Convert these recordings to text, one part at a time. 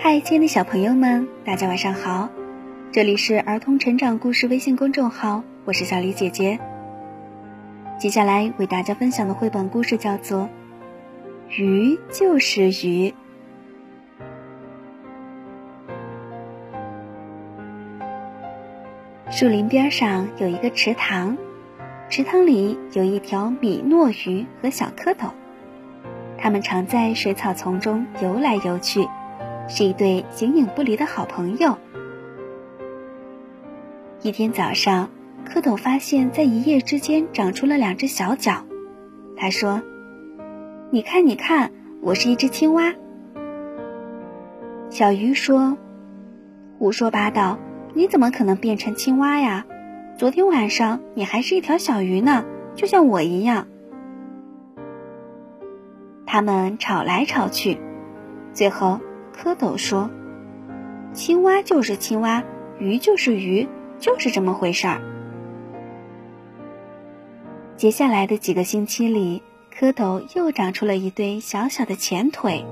嗨，亲爱的小朋友们，大家晚上好！这里是儿童成长故事微信公众号，我是小黎姐姐。接下来为大家分享的绘本故事叫做《鱼就是鱼》。树林边上有一个池塘，池塘里有一条米诺鱼和小蝌蚪，它们常在水草丛中游来游去。是一对形影不离的好朋友。一天早上，蝌蚪发现，在一夜之间长出了两只小脚。他说：“你看，你看，我是一只青蛙。”小鱼说：“胡说八道！你怎么可能变成青蛙呀？昨天晚上你还是一条小鱼呢，就像我一样。”他们吵来吵去，最后。蝌蚪说：“青蛙就是青蛙，鱼就是鱼，就是这么回事儿。”接下来的几个星期里，蝌蚪又长出了一对小小的前腿，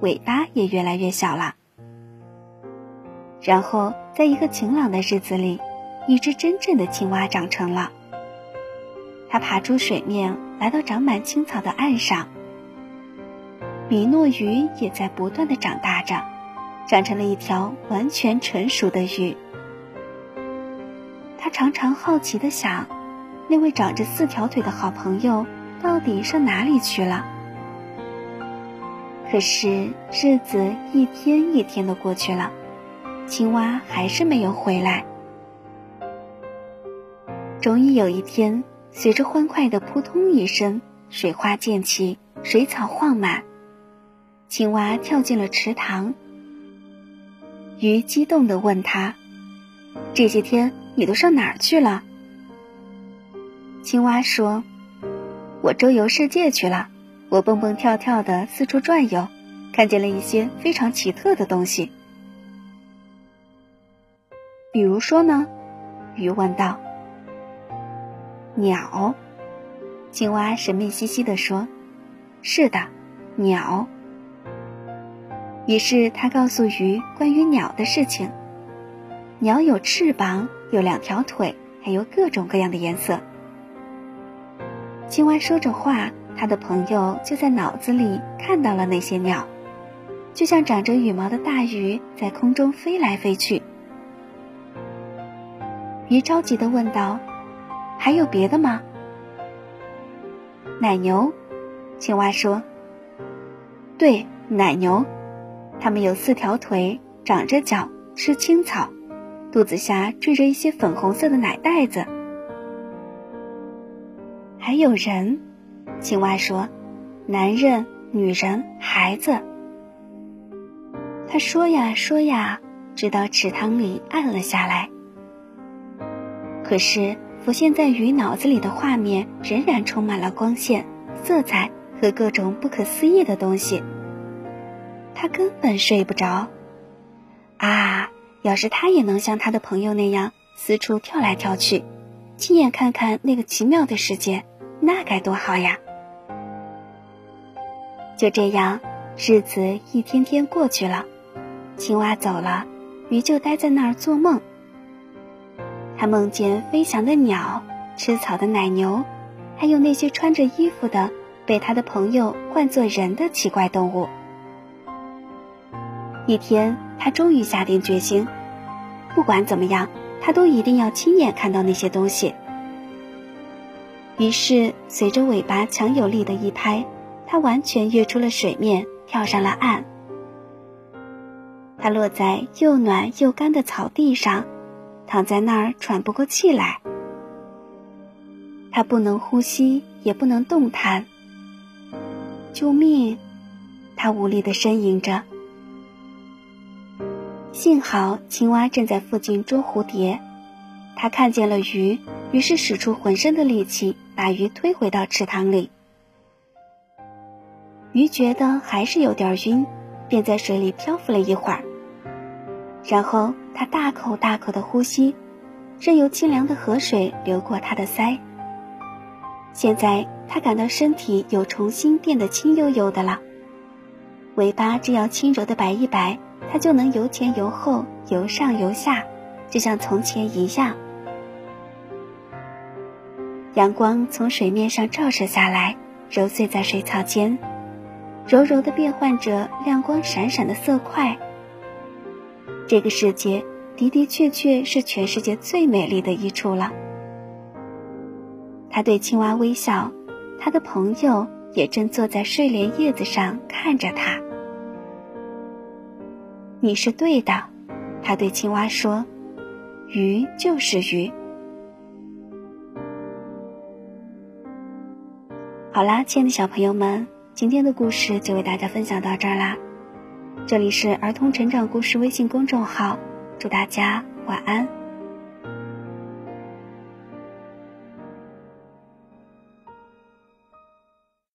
尾巴也越来越小了。然后，在一个晴朗的日子里，一只真正的青蛙长成了。它爬出水面，来到长满青草的岸上。米诺鱼也在不断的长大着，长成了一条完全成熟的鱼。他常常好奇的想，那位长着四条腿的好朋友到底上哪里去了？可是日子一天一天的过去了，青蛙还是没有回来。终于有一天，随着欢快的扑通一声，水花溅起，水草晃满。青蛙跳进了池塘。鱼激动地问他：“这些天你都上哪儿去了？”青蛙说：“我周游世界去了，我蹦蹦跳跳的四处转悠，看见了一些非常奇特的东西。比如说呢？”鱼问道。“鸟。”青蛙神秘兮兮地说：“是的，鸟。”于是他告诉鱼关于鸟的事情。鸟有翅膀，有两条腿，还有各种各样的颜色。青蛙说着话，他的朋友就在脑子里看到了那些鸟，就像长着羽毛的大鱼在空中飞来飞去。鱼着急地问道：“还有别的吗？”奶牛，青蛙说：“对，奶牛。”它们有四条腿，长着脚，吃青草，肚子下缀着一些粉红色的奶袋子。还有人，青蛙说：“男人、女人、孩子。”他说呀说呀，直到池塘里暗了下来。可是浮现在鱼脑子里的画面仍然充满了光线、色彩和各种不可思议的东西。他根本睡不着，啊！要是他也能像他的朋友那样四处跳来跳去，亲眼看看那个奇妙的世界，那该多好呀！就这样，日子一天天过去了，青蛙走了，鱼就待在那儿做梦。他梦见飞翔的鸟、吃草的奶牛，还有那些穿着衣服的被他的朋友唤作人的奇怪动物。一天，他终于下定决心，不管怎么样，他都一定要亲眼看到那些东西。于是，随着尾巴强有力的一拍，他完全跃出了水面，跳上了岸。他落在又暖又干的草地上，躺在那儿喘不过气来。他不能呼吸，也不能动弹。救命！他无力地呻吟着。幸好青蛙正在附近捉蝴蝶，它看见了鱼，于是使出浑身的力气把鱼推回到池塘里。鱼觉得还是有点晕，便在水里漂浮了一会儿。然后它大口大口的呼吸，任由清凉的河水流过它的腮。现在它感到身体又重新变得轻悠悠的了，尾巴只要轻柔的摆一摆。它就能由前由后、由上由下，就像从前一样。阳光从水面上照射下来，揉碎在水草间，柔柔的变换着亮光闪闪的色块。这个世界的的确确是全世界最美丽的一处了。他对青蛙微笑，他的朋友也正坐在睡莲叶子上看着他。你是对的，他对青蛙说：“鱼就是鱼。”好啦，亲爱的小朋友们，今天的故事就为大家分享到这儿啦。这里是儿童成长故事微信公众号，祝大家晚安。